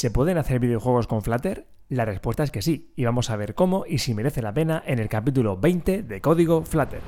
¿Se pueden hacer videojuegos con Flutter? La respuesta es que sí, y vamos a ver cómo y si merece la pena en el capítulo 20 de Código Flutter.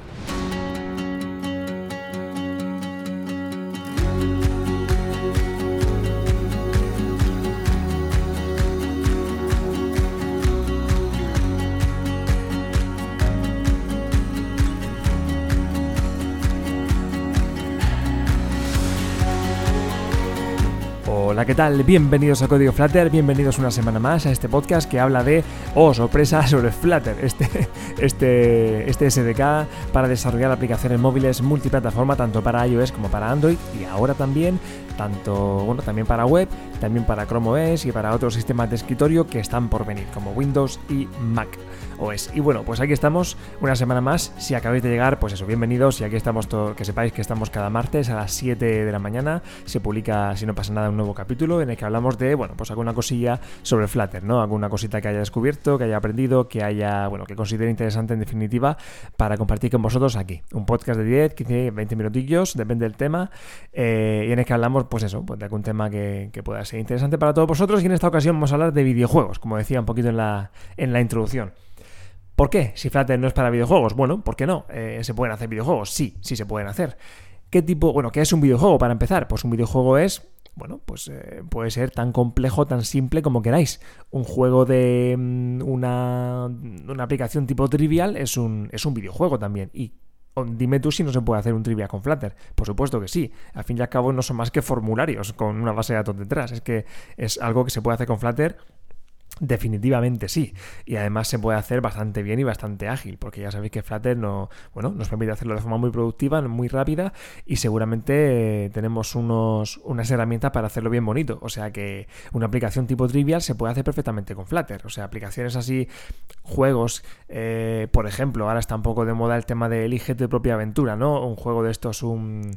¿Qué tal? Bienvenidos a Código Flutter, bienvenidos una semana más a este podcast que habla de, oh, sorpresa, sobre Flutter, este, este, este SDK para desarrollar aplicaciones móviles multiplataforma tanto para iOS como para Android y ahora también tanto, bueno, también para web, también para Chrome OS y para otros sistemas de escritorio que están por venir, como Windows y Mac OS. Y bueno, pues aquí estamos una semana más. Si acabáis de llegar, pues eso, bienvenidos. Y aquí estamos, que sepáis que estamos cada martes a las 7 de la mañana. Se publica, si no pasa nada, un nuevo capítulo en el que hablamos de, bueno, pues alguna cosilla sobre Flutter, ¿no? Alguna cosita que haya descubierto, que haya aprendido, que haya, bueno, que considere interesante en definitiva para compartir con vosotros aquí. Un podcast de 10, 15, 20 minutillos, depende del tema. Eh, y en el que hablamos pues eso, pues de algún tema que, pueda ser interesante para todos vosotros. Y en esta ocasión vamos a hablar de videojuegos, como decía un poquito en la, en la introducción. ¿Por qué? Si Flutter no es para videojuegos, bueno, ¿por qué no? Eh, ¿Se pueden hacer videojuegos? Sí, sí se pueden hacer. ¿Qué tipo, bueno, qué es un videojuego para empezar? Pues un videojuego es bueno, pues eh, puede ser tan complejo, tan simple como queráis. Un juego de mm, una, una, aplicación tipo trivial es un, es un videojuego también. Y Dime tú si no se puede hacer un trivia con Flutter. Por supuesto que sí. Al fin y al cabo no son más que formularios con una base de datos detrás. Es que es algo que se puede hacer con Flutter Definitivamente sí. Y además se puede hacer bastante bien y bastante ágil, porque ya sabéis que Flutter no, bueno, nos permite hacerlo de forma muy productiva, muy rápida y seguramente tenemos unos, unas herramientas para hacerlo bien bonito. O sea que una aplicación tipo trivial se puede hacer perfectamente con Flutter. O sea, aplicaciones así, juegos, eh, por ejemplo, ahora está un poco de moda el tema de elige tu propia aventura, ¿no? Un juego de estos, un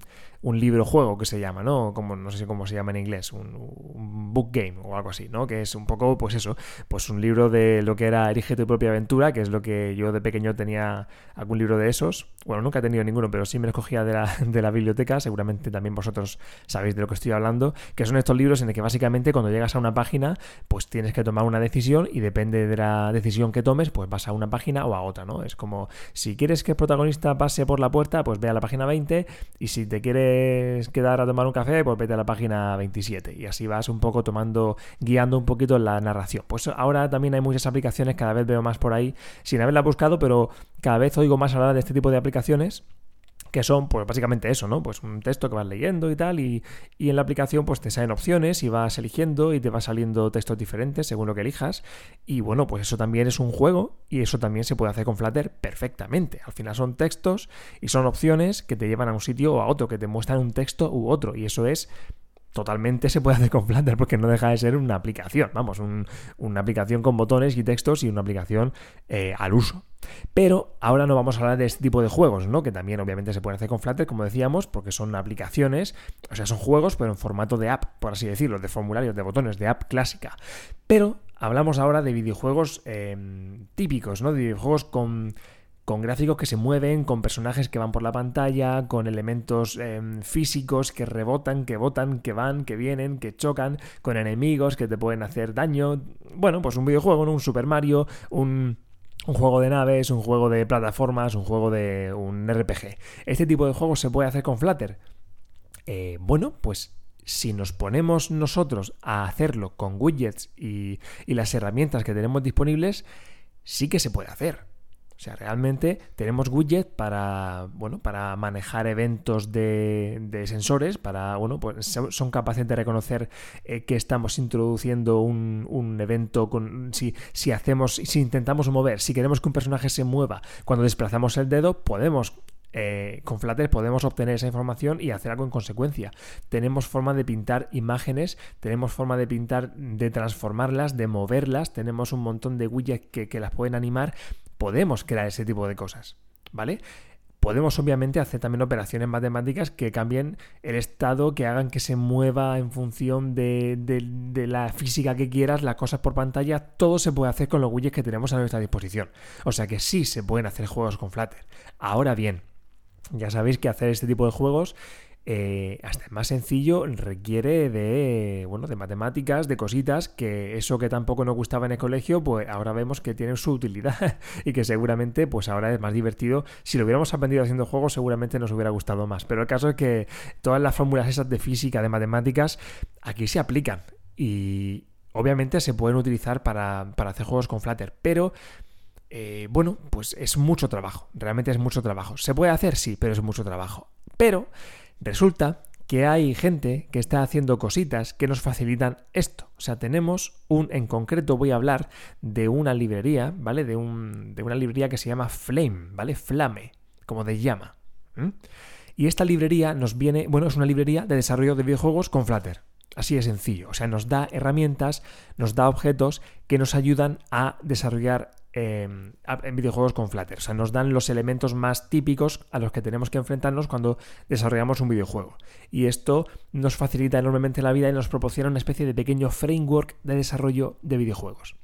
un libro juego que se llama, ¿no? Como, no sé cómo se llama en inglés, un, book game o algo así, ¿no? Que es un poco, pues eso, pues un libro de lo que era Erige tu propia aventura, que es lo que yo de pequeño tenía algún libro de esos. Bueno, nunca he tenido ninguno, pero sí me los cogía de la, de la biblioteca, seguramente también vosotros sabéis de lo que estoy hablando, que son estos libros en el que básicamente cuando llegas a una página, pues tienes que tomar una decisión y depende de la decisión que tomes, pues vas a una página o a otra, ¿no? Es como, si quieres que el protagonista pase por la puerta, pues ve a la página 20 y si te quieres quedar a tomar un café, pues vete a la página 27 y así vas un poco tomando, guiando un poquito la narración. Pues ahora también hay muchas aplicaciones, cada vez veo más por ahí, sin haberla buscado, pero cada vez oigo más hablar de este tipo de aplicaciones que son pues básicamente eso, ¿no? Pues un texto que vas leyendo y tal, y, en la aplicación pues te salen opciones y vas eligiendo y te va saliendo textos diferentes según lo que elijas, y bueno, pues eso también es un juego y eso también se puede hacer con Flutter perfectamente. Al final son textos y son opciones que te llevan a un sitio o a otro, que te muestran un texto u otro, y eso es totalmente se puede hacer con Flutter porque no deja de ser una aplicación, vamos, una aplicación con botones y textos y una aplicación eh, al uso. Pero ahora no vamos a hablar de este tipo de juegos, ¿no? Que también obviamente se pueden hacer con Flutter, como decíamos, porque son aplicaciones, o sea, son juegos, pero en formato de app, por así decirlo, de formularios, de botones, de app clásica. Pero hablamos ahora de videojuegos em, típicos, ¿no? De videojuegos con con gráficos que se mueven, con personajes que van por la pantalla, con elementos em, físicos que rebotan, que botan, que van, que vienen, que chocan, con enemigos que te pueden hacer daño. Bueno, pues un videojuego, un Super Mario, un un juego de naves, un juego de plataformas, un juego de un RPG. ¿Este tipo de juegos se puede hacer con Flutter? Eh, bueno, pues si nos ponemos nosotros a hacerlo con widgets y, y las herramientas que tenemos disponibles, sí que se puede hacer. O sea, realmente tenemos widgets para, bueno, para manejar eventos de, sensores, para, bueno, pues son capaces de reconocer eh, que estamos introduciendo un, evento con, si, si hacemos, si intentamos mover, si queremos que un personaje se mueva cuando desplazamos el dedo, podemos eh, con Flutter podemos obtener esa información y hacer algo en consecuencia. Tenemos forma de pintar imágenes, tenemos forma de pintar, de transformarlas, de moverlas, tenemos un montón de widgets que, las pueden animar podemos crear ese tipo de cosas, ¿vale? Podemos obviamente hacer también operaciones matemáticas que cambien el estado, que hagan que se mueva en función de, de, la física que quieras, las cosas por pantalla, todo se puede hacer con los widgets que tenemos a nuestra disposición. O sea que sí se pueden hacer juegos con Flutter. Ahora bien, ya sabéis que hacer este tipo de juegos eh, hasta el más sencillo requiere de, bueno, de matemáticas, de cositas, que eso que tampoco nos gustaba en el colegio, pues ahora vemos que tiene su utilidad y que seguramente pues ahora es más divertido. Si lo hubiéramos aprendido haciendo juegos, seguramente nos hubiera gustado más. Pero el caso es que todas las fórmulas esas de física, de matemáticas, aquí se aplican y obviamente se pueden utilizar para, para hacer juegos con Flutter, pero eh, bueno, pues es mucho trabajo, realmente es mucho trabajo. ¿Se puede hacer? Sí, pero es mucho trabajo. Pero resulta que hay gente que está haciendo cositas que nos facilitan esto. O sea, tenemos un, en concreto voy a hablar de una librería, ¿vale? De, un, de una librería que se llama Flame, ¿vale? Flame, como de llama. Y esta librería nos viene, bueno, es una librería de desarrollo de videojuegos con Flutter. Así de sencillo. O sea, nos da herramientas, nos da objetos que nos ayudan a desarrollar Em, en videojuegos con Flutter. O sea, nos dan los elementos más típicos a los que tenemos que enfrentarnos cuando desarrollamos un videojuego. Y esto nos facilita enormemente la vida y nos proporciona una especie de pequeño framework de desarrollo de videojuegos.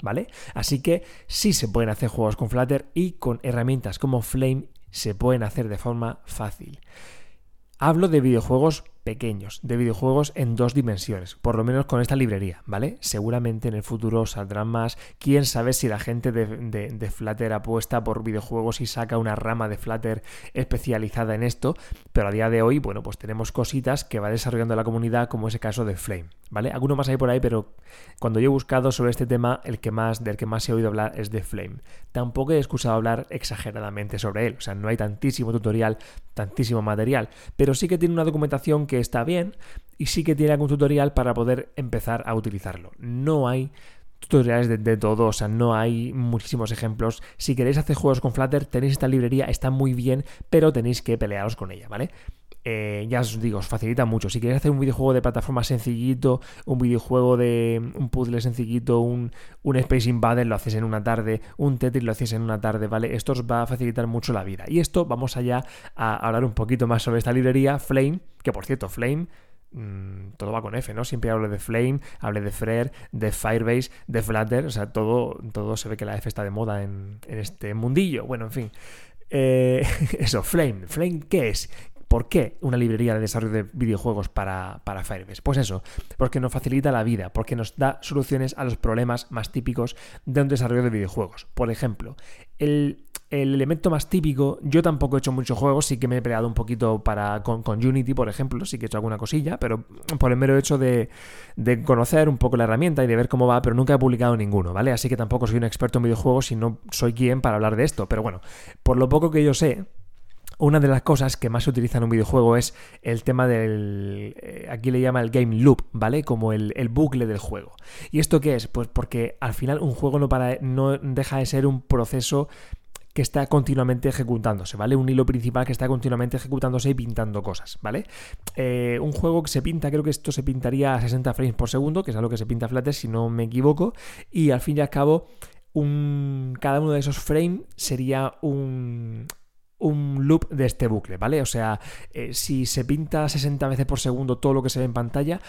¿Vale? Así que sí se pueden hacer juegos con Flutter y con herramientas como Flame se pueden hacer de forma fácil. Hablo de videojuegos pequeños, de videojuegos en dos dimensiones, por lo menos con esta librería, ¿vale? Seguramente en el futuro saldrán más. Quién sabe si la gente de, de, Flutter apuesta por videojuegos y saca una rama de Flutter especializada en esto, pero a día de hoy, bueno, pues tenemos cositas que va desarrollando la comunidad, como ese caso de Flame, ¿vale? Alguno más hay por ahí, pero cuando yo he buscado sobre este tema, el que más, del que más he oído hablar es de Flame. Tampoco he escuchado hablar exageradamente sobre él, o sea, no hay tantísimo tutorial, tantísimo material, pero sí que tiene una documentación que está bien y sí que tiene algún tutorial para poder empezar a utilizarlo. No hay tutoriales de, todo, o sea, no hay muchísimos ejemplos. Si queréis hacer juegos con Flutter, tenéis esta librería, está muy bien, pero tenéis que pelearos con ella, ¿vale? Eh, ya os digo, os facilita mucho. Si queréis hacer un videojuego de plataforma sencillito, un videojuego de un puzzle sencillito, un, un Space Invader lo haces en una tarde, un Tetris lo hacéis en una tarde, ¿vale? Esto os va a facilitar mucho la vida. Y esto vamos allá a hablar un poquito más sobre esta librería, Flame, que por cierto, Flame mm, todo va con F, ¿no? Siempre hablo de Flame, hablo de Frere, de Firebase, de Flutter, o sea, todo, todo se ve que la F está de moda en, este mundillo. Bueno, en fin. Eh, eso, Flame. ¿Flame qué es? ¿Por qué una librería de desarrollo de videojuegos para, para, Firebase? Pues eso, porque nos facilita la vida, porque nos da soluciones a los problemas más típicos de un desarrollo de videojuegos. Por ejemplo, el, elemento más típico, yo tampoco he hecho muchos juegos, sí que me he peleado un poquito para, con, Unity, por ejemplo, sí que he hecho alguna cosilla, pero por el mero hecho de, de, conocer un poco la herramienta y de ver cómo va, pero nunca he publicado ninguno, ¿vale? Así que tampoco soy un experto en videojuegos y no soy quien para hablar de esto, pero bueno, por lo poco que yo sé, una de las cosas que más se utiliza en un videojuego es el tema del... Eh, aquí le llama el game loop, ¿vale? Como el, bucle del juego. ¿Y esto qué es? Pues porque al final un juego no, para, no deja de ser un proceso que está continuamente ejecutándose, ¿vale? Un hilo principal que está continuamente ejecutándose y pintando cosas, ¿vale? Eh, un juego que se pinta, creo que esto se pintaría a 60 frames por segundo, que es algo que se pinta Flutter si no me equivoco, y al fin y al cabo, un, cada uno de esos frames sería un, un loop de este bucle, ¿vale? O sea, eh, si se pinta 60 veces por segundo todo lo que se ve en pantalla,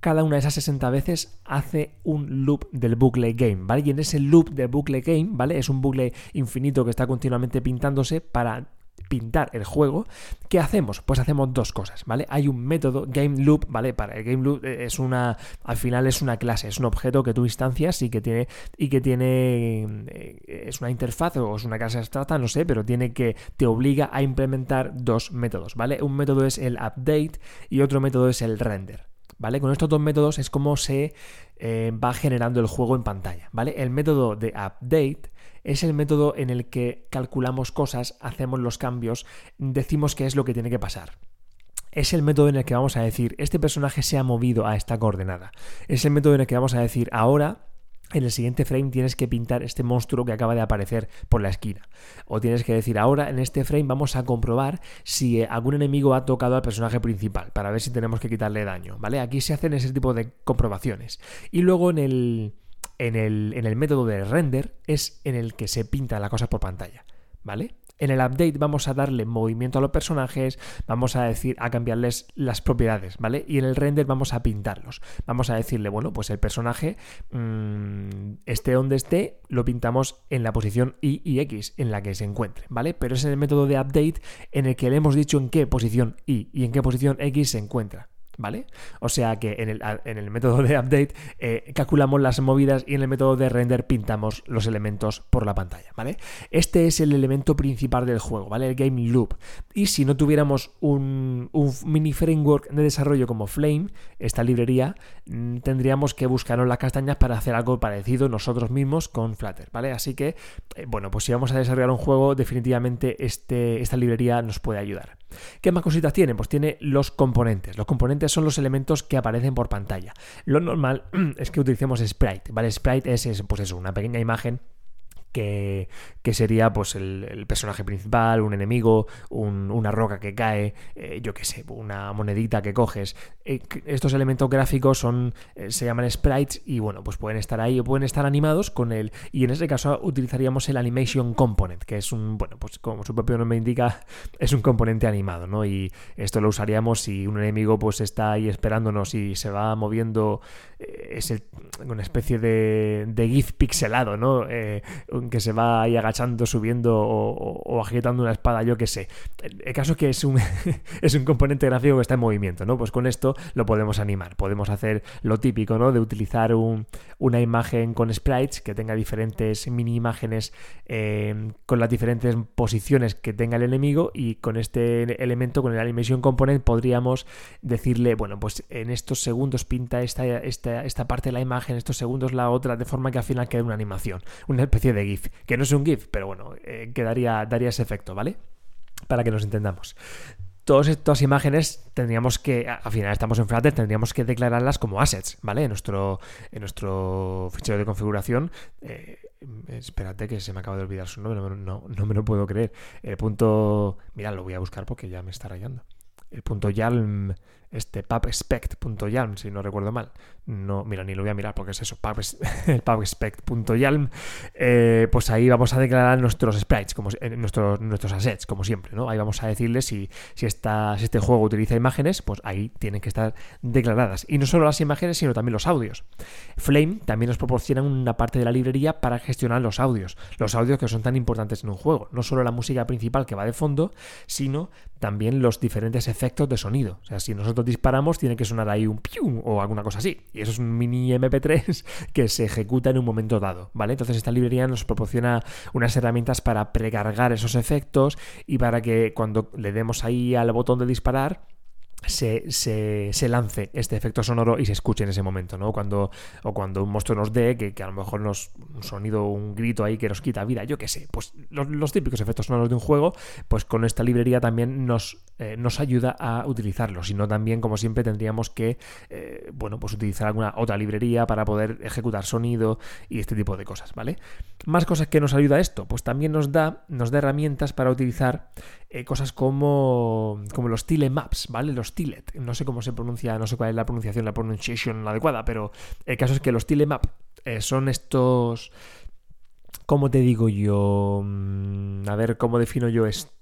cada una de esas 60 veces hace un loop del bucle game, ¿vale? Y en ese loop del bucle game, ¿vale? Es un bucle infinito que está continuamente pintándose para pintar el juego, ¿qué hacemos? Pues hacemos dos cosas, ¿vale? Hay un método game loop, ¿vale? Para el game loop eh, es una al final es una clase, es un objeto que tú instancias y que tiene y que tiene eh, es una interfaz o es una clase abstracta, no sé, pero tiene que te obliga a implementar dos métodos, ¿vale? Un método es el update y otro método es el render. ¿Vale? Con estos dos métodos es como se eh, va generando el juego en pantalla, ¿vale? El método de update es el método en el que calculamos cosas, hacemos los cambios, decimos qué es lo que tiene que pasar. Es el método en el que vamos a decir, este personaje se ha movido a esta coordenada. Es el método en el que vamos a decir, ahora en el siguiente frame tienes que pintar este monstruo que acaba de aparecer por la esquina. O tienes que decir, ahora en este frame vamos a comprobar si algún enemigo ha tocado al personaje principal, para ver si tenemos que quitarle daño, ¿vale? Aquí se hacen ese tipo de comprobaciones. Y luego en el en el, método de render es en el que se pinta la cosa por pantalla, ¿vale? En el update vamos a darle movimiento a los personajes, vamos a decir, a cambiarles las propiedades, ¿vale? Y en el render vamos a pintarlos. Vamos a decirle, bueno, pues el personaje mmm, esté donde esté, lo pintamos en la posición Y y X en la que se encuentre, ¿vale? Pero es en el método de update en el que le hemos dicho en qué posición Y y en qué posición X se encuentra. ¿Vale? O sea que en el, en el método de update eh, calculamos las movidas y en el método de render pintamos los elementos por la pantalla, ¿vale? Este es el elemento principal del juego, ¿vale? El game loop. Y si no tuviéramos un, un mini framework de desarrollo como Flame, esta librería, mm, tendríamos que buscarnos las castañas para hacer algo parecido nosotros mismos con Flutter, ¿vale? Así que, eh, bueno, pues si vamos a desarrollar un juego, definitivamente este, esta librería nos puede ayudar. ¿Qué más cositas tiene? Pues tiene los componentes. Los componentes son los elementos que aparecen por pantalla. Lo normal es que utilicemos Sprite, ¿vale? Sprite es, pues eso, una pequeña imagen que, sería pues el, personaje principal, un enemigo, una roca que cae, eh, yo qué sé, una monedita que coges. Eh, estos elementos gráficos son, eh, se llaman sprites y bueno, pues pueden estar ahí o pueden estar animados con el... Y en este caso utilizaríamos el Animation Component, que es un, bueno, pues como su propio nombre indica, es un componente animado, ¿no? Y esto lo usaríamos si un enemigo pues está ahí esperándonos y se va moviendo, es una especie de, de GIF pixelado, ¿no? Que se va ahí agachando, subiendo o, agitando una espada, yo qué sé. El caso es que es un, es un componente gráfico que está en movimiento, ¿no? Pues con esto lo podemos animar. Podemos hacer lo típico, ¿no? De utilizar una imagen con sprites que tenga diferentes mini imágenes eh, con las diferentes posiciones que tenga el enemigo y con este elemento, con el animation component, podríamos decirle, bueno, pues en estos segundos pinta esta, esta, esta parte de la imagen, estos segundos la otra, de forma que al final quede una animación, una especie de GIF, que no es un GIF, pero bueno, eh, que daría, ese efecto, ¿vale? Para que nos entendamos todas estas imágenes tendríamos que, al final estamos en Flutter, tendríamos que declararlas como assets, ¿vale? En nuestro, en nuestro fichero de configuración. Eh, espérate que se me acaba de olvidar su nombre, no, no, me lo puedo creer. El punto. Mira, lo voy a buscar porque ya me está rayando. El punto YALM este pubspect.yalm, si no recuerdo mal. No, mira, ni lo voy a mirar porque es eso, pubspect.yalm. Eh, pues ahí vamos a declarar nuestros sprites, como, eh, nuestros, nuestros assets, como siempre, ¿no? Ahí vamos a decirle si, si, esta, si este juego utiliza imágenes, pues ahí tienen que estar declaradas. Y no solo las imágenes, sino también los audios. Flame también nos proporciona una parte de la librería para gestionar los audios. Los audios que son tan importantes en un juego. No solo la música principal que va de fondo, sino también los diferentes efectos de sonido. O sea, si nosotros disparamos, tiene que sonar ahí un pium o alguna cosa así. Y eso es un mini MP3 que se ejecuta en un momento dado, ¿vale? Entonces esta librería nos proporciona unas herramientas para precargar esos efectos y para que cuando le demos ahí al botón de disparar, se, lance este efecto sonoro y se escuche en ese momento, ¿no? Cuando, o cuando un monstruo nos dé, que, a lo mejor nos un sonido, un grito ahí que nos quita vida, yo qué sé, pues los, típicos efectos sonoros de un juego, pues con esta librería también nos, eh, nos ayuda a utilizarlos, sino también, como siempre, tendríamos que, eh, bueno, pues utilizar alguna otra librería para poder ejecutar sonido y este tipo de cosas, ¿vale? Más cosas que nos ayuda esto, pues también nos da, nos da herramientas para utilizar eh, cosas como, como los tile maps, ¿vale? Los tilet. No sé cómo se pronuncia, no sé cuál es la pronunciación, la pronunciation adecuada, pero el caso es que los tile map eh, son estos. ¿Cómo te digo yo? Mm, a ver, ¿cómo defino yo esto?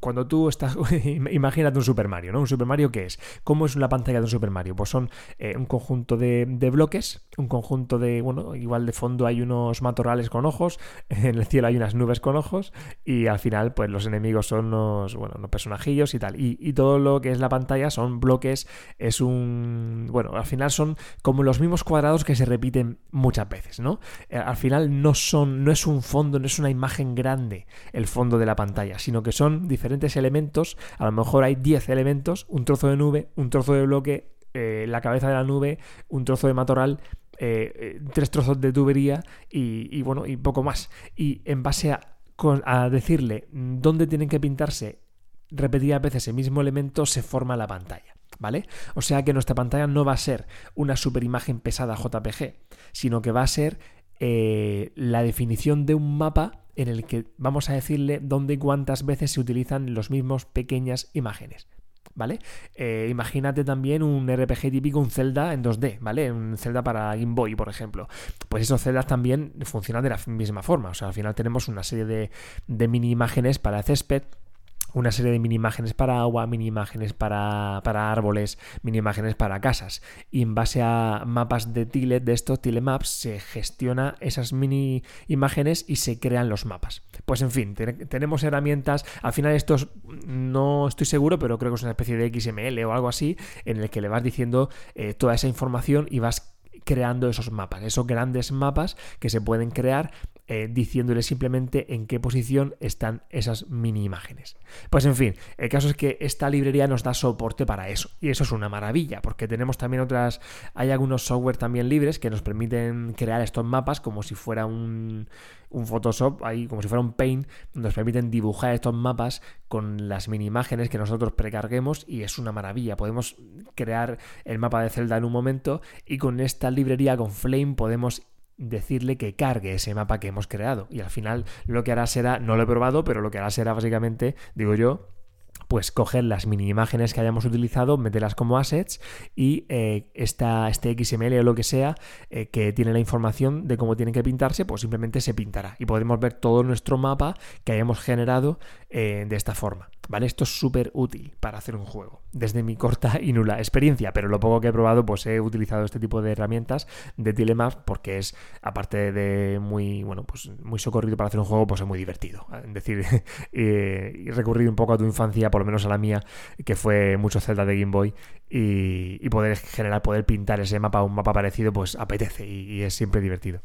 Cuando tú estás, imagínate un Super Mario, ¿no? ¿Un Super Mario qué es? ¿Cómo es la pantalla de un Super Mario? Pues son eh, un conjunto de, bloques, un conjunto de, bueno, igual de fondo hay unos matorrales con ojos, en el cielo hay unas nubes con ojos y al final pues los enemigos son los, bueno, los personajillos y tal. Y, todo lo que es la pantalla son bloques, es un, bueno, al final son como los mismos cuadrados que se repiten muchas veces, ¿no? Eh, al final no son, no es un fondo, no es una imagen grande el fondo de la pantalla, sino que son diferentes elementos, a lo mejor hay 10 elementos, un trozo de nube, un trozo de bloque, eh, la cabeza de la nube, un trozo de matorral, eh, eh, tres trozos de tubería y, bueno, y poco más. Y en base a, a decirle dónde tienen que pintarse repetidas veces el mismo elemento, se forma la pantalla. ¿Vale? O sea que nuestra pantalla no va a ser una super imagen pesada JPG, sino que va a ser la definición de un mapa en el que vamos a decirle dónde y cuántas veces se utilizan los mismos pequeñas imágenes. ¿vale? Eh, imagínate también un RPG típico, un Zelda en 2D, ¿vale? Un Zelda para Game Boy, por ejemplo. Pues esos Zeldas también funcionan de la misma forma. O sea, al final tenemos una serie de, de mini imágenes para césped una serie de mini imágenes para agua, mini imágenes para, para, árboles, mini imágenes para casas. Y en base a mapas de Tile, de estos Tilemaps, se gestiona esas mini imágenes y se crean los mapas. Pues en fin, tenemos herramientas. Al final, estos no estoy seguro, pero creo que es una especie de XML o algo así, en el que le vas diciendo eh, toda esa información y vas creando esos mapas, esos grandes mapas que se pueden crear eh, diciéndole simplemente en qué posición están esas mini imágenes. Pues en fin, el caso es que esta librería nos da soporte para eso. Y eso es una maravilla, porque tenemos también otras, hay algunos software también libres que nos permiten crear estos mapas como si fuera un, Photoshop, ahí como si fuera un Paint, nos permiten dibujar estos mapas con las mini imágenes que nosotros precarguemos y es una maravilla. Podemos crear el mapa de Zelda en un momento y con esta librería, con Flame, podemos decirle que cargue ese mapa que hemos creado. Y al final lo que hará será, no lo he probado, pero lo que hará será básicamente, digo yo, pues coger las mini imágenes que hayamos utilizado, meterlas como assets y eh, esta, este XML o lo que sea eh, que tiene la información de cómo tienen que pintarse, pues simplemente se pintará y podemos ver todo nuestro mapa que hayamos generado eh, de esta forma. ¿Vale? Esto es súper útil para hacer un juego, desde mi corta y nula experiencia, pero lo poco que he probado, pues he utilizado este tipo de herramientas de Tilemaps porque es, aparte de muy, bueno, pues muy socorrido para hacer un juego, pues es muy divertido. Es decir, y recurrir un poco a tu infancia, por lo menos a la mía, que fue mucho Zelda de Game Boy, y, poder generar, poder pintar ese mapa, un mapa parecido, pues apetece y es siempre divertido.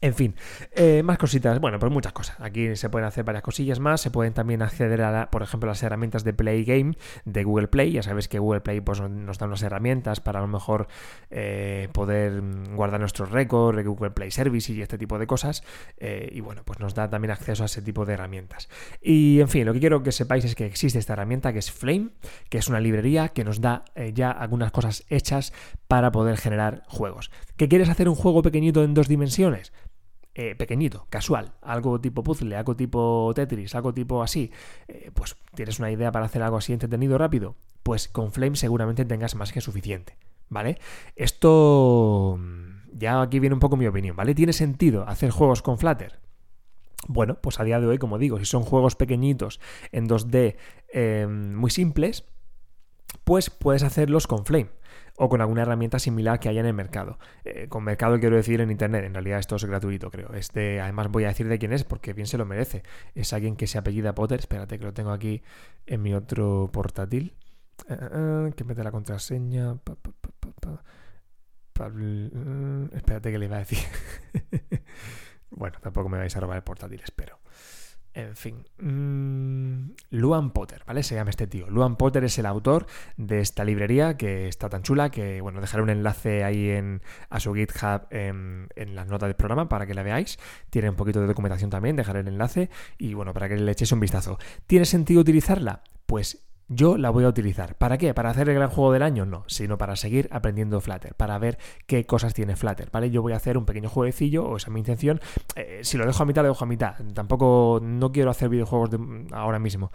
En fin, eh, más cositas, bueno, pues muchas cosas. Aquí se pueden hacer varias cosillas más, se pueden también acceder a, por ejemplo, las herramientas de Play Game de Google Play. Ya sabéis que Google Play pues, nos da unas herramientas para a lo mejor eh, poder guardar nuestros récords, Google Play Service y este tipo de cosas. Eh, y bueno, pues nos da también acceso a ese tipo de herramientas. Y en fin, lo que quiero que sepáis es que existe esta herramienta que es Flame, que es una librería que nos da ya algunas cosas hechas para poder generar juegos. ¿Que quieres hacer un juego pequeñito en dos dimensiones? Eh, pequeñito, casual, algo tipo puzzle, algo tipo Tetris, algo tipo así, eh, pues tienes una idea para hacer algo así entretenido rápido, pues con Flame seguramente tengas más que suficiente, ¿vale? Esto ya aquí viene un poco mi opinión, ¿vale? ¿Tiene sentido hacer juegos con Flutter? Bueno, pues a día de hoy, como digo, si son juegos pequeñitos en 2D eh, muy simples, pues puedes hacerlos con Flame o con alguna herramienta similar que haya en el mercado. Eh, con mercado quiero decir en internet, en realidad esto es gratuito, creo. Este, además voy a decir de quién es porque bien se lo merece. Es alguien que se apellida Potter, espérate que lo tengo aquí en mi otro portátil. Eh, eh, que mete la contraseña. espérate que le iba a decir. bueno, tampoco me vais a robar el portátil, espero. En fin. Mm, Luan Potter, ¿vale? Se llama este tío. Luan Potter es el autor de esta librería que está tan chula que, bueno, dejaré un enlace ahí en, a su GitHub en, en las notas del programa para que la veáis. Tiene un poquito de documentación también, dejaré el enlace y, bueno, para que le echéis un vistazo. ¿Tiene sentido utilizarla? Pues yo la voy a utilizar. ¿Para qué? ¿Para hacer el gran juego del año? No, sino para seguir aprendiendo Flutter, para ver qué cosas tiene Flutter, ¿vale? Yo voy a hacer un pequeño jueguecillo, o esa es mi intención. Eh, si lo dejo a mitad, lo dejo a mitad. Tampoco, no quiero hacer videojuegos ahora mismo,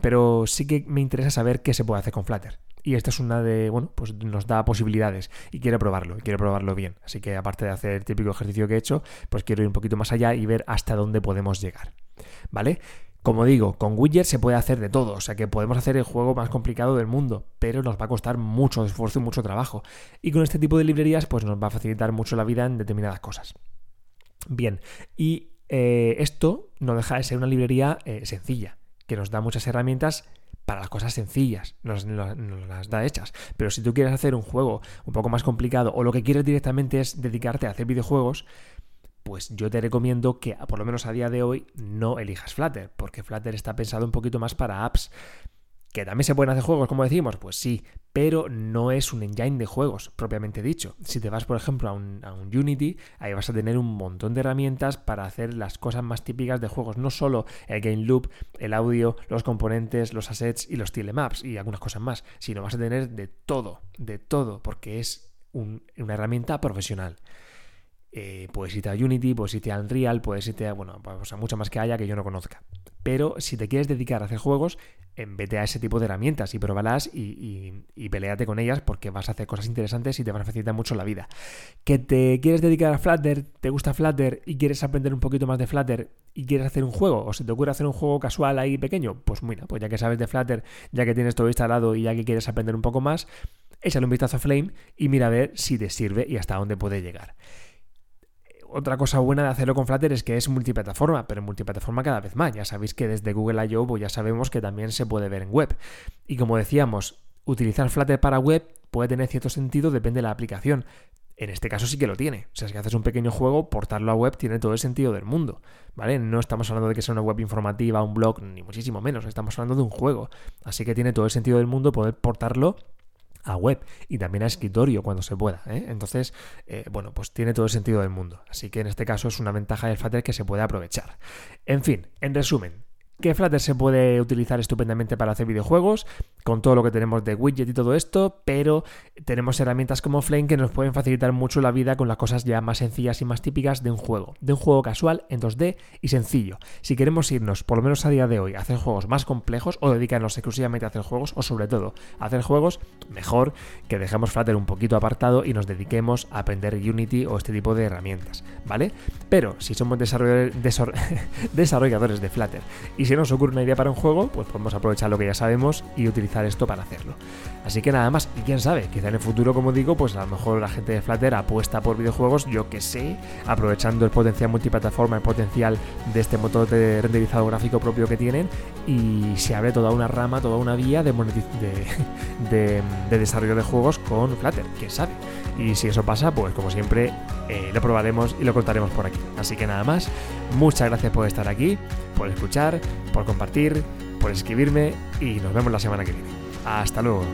pero sí que me interesa saber qué se puede hacer con Flutter. Y esta es una de, bueno, pues nos da posibilidades y quiero probarlo, y quiero probarlo bien. Así que aparte de hacer el típico ejercicio que he hecho, pues quiero ir un poquito más allá y ver hasta dónde podemos llegar. ¿Vale? Como digo, con widgets se puede hacer de todo, o sea que podemos hacer el juego más complicado del mundo, pero nos va a costar mucho esfuerzo y mucho trabajo. Y con este tipo de librerías, pues nos va a facilitar mucho la vida en determinadas cosas. Bien, y eh, esto no deja de ser una librería eh, sencilla, que nos da muchas herramientas para las cosas sencillas, nos, las da hechas. Pero si tú quieres hacer un juego un poco más complicado o lo que quieres directamente es dedicarte a hacer videojuegos, pues yo te recomiendo que, por lo menos a día de hoy, no elijas Flutter, porque Flutter está pensado un poquito más para apps. ¿Que también se pueden hacer juegos, como decimos? Pues sí, pero no es un engine de juegos, propiamente dicho. Si te vas, por ejemplo, a un, Unity, ahí vas a tener un montón de herramientas para hacer las cosas más típicas de juegos. No solo el game loop, el audio, los componentes, los assets y los telemaps y algunas cosas más, sino vas a tener de todo, de todo, porque es una herramienta profesional. Eh, puedes irte a Unity, puedes irte a Unreal, puedes irte a, bueno, pues a mucho más que haya que yo no conozca. Pero si te quieres dedicar a hacer juegos, vete a ese tipo de herramientas y pruébalas y, y, peleate con ellas porque vas a hacer cosas interesantes y te van a facilitar mucho la vida. Que te quieres dedicar a Flutter, te gusta Flutter y quieres aprender un poquito más de Flutter y quieres hacer un juego o se te ocurre hacer un juego casual ahí pequeño, pues mira, pues ya que sabes de Flutter, ya que tienes todo instalado y ya que quieres aprender un poco más, échale un vistazo a Flame y mira a ver si te sirve y hasta dónde puede llegar otra cosa buena de hacerlo con Flutter es que es multiplataforma, pero multiplataforma cada vez más. Ya sabéis que desde Google I.O. Pues ya sabemos que también se puede ver en web. Y como decíamos, utilizar Flutter para web puede tener cierto sentido, depende de la aplicación. En este caso sí que lo tiene. O sea, si haces un pequeño juego, portarlo a web tiene todo el sentido del mundo. ¿Vale? No estamos hablando de que sea una web informativa, un blog, ni muchísimo menos. Estamos hablando de un juego. Así que tiene todo el sentido del mundo poder portarlo a web y también a escritorio cuando se pueda. ¿eh? Entonces, eh, bueno, pues tiene todo el sentido del mundo. Así que en este caso es una ventaja del Flutter que se puede aprovechar. En fin, en resumen, que Flutter se puede utilizar estupendamente para hacer videojuegos, con todo lo que tenemos de widget y todo esto, pero tenemos herramientas como Flame que nos pueden facilitar mucho la vida con las cosas ya más sencillas y más típicas de un juego, de un juego casual en 2D y sencillo. Si queremos irnos, por lo menos a día de hoy, a hacer juegos más complejos o dedicarnos exclusivamente a hacer juegos, o sobre todo a hacer juegos, mejor que dejemos Flutter un poquito apartado y nos dediquemos a aprender Unity o este tipo de herramientas, ¿vale? Pero si somos desarrolladores de Flutter y si nos ocurre una idea para un juego, pues podemos aprovechar lo que ya sabemos y utilizar esto para hacerlo. Así que nada más, y quién sabe, quizá en el futuro, como digo, pues a lo mejor la gente de Flutter apuesta por videojuegos, yo que sé, aprovechando el potencial multiplataforma, el potencial de este motor de renderizado gráfico propio que tienen, y se abre toda una rama, toda una vía de, de, de desarrollo de juegos con Flutter, quién sabe. Y si eso pasa, pues como siempre, eh, lo probaremos y lo contaremos por aquí. Así que nada más, muchas gracias por estar aquí, por escuchar, por compartir, por escribirme y nos vemos la semana que viene. Hasta luego.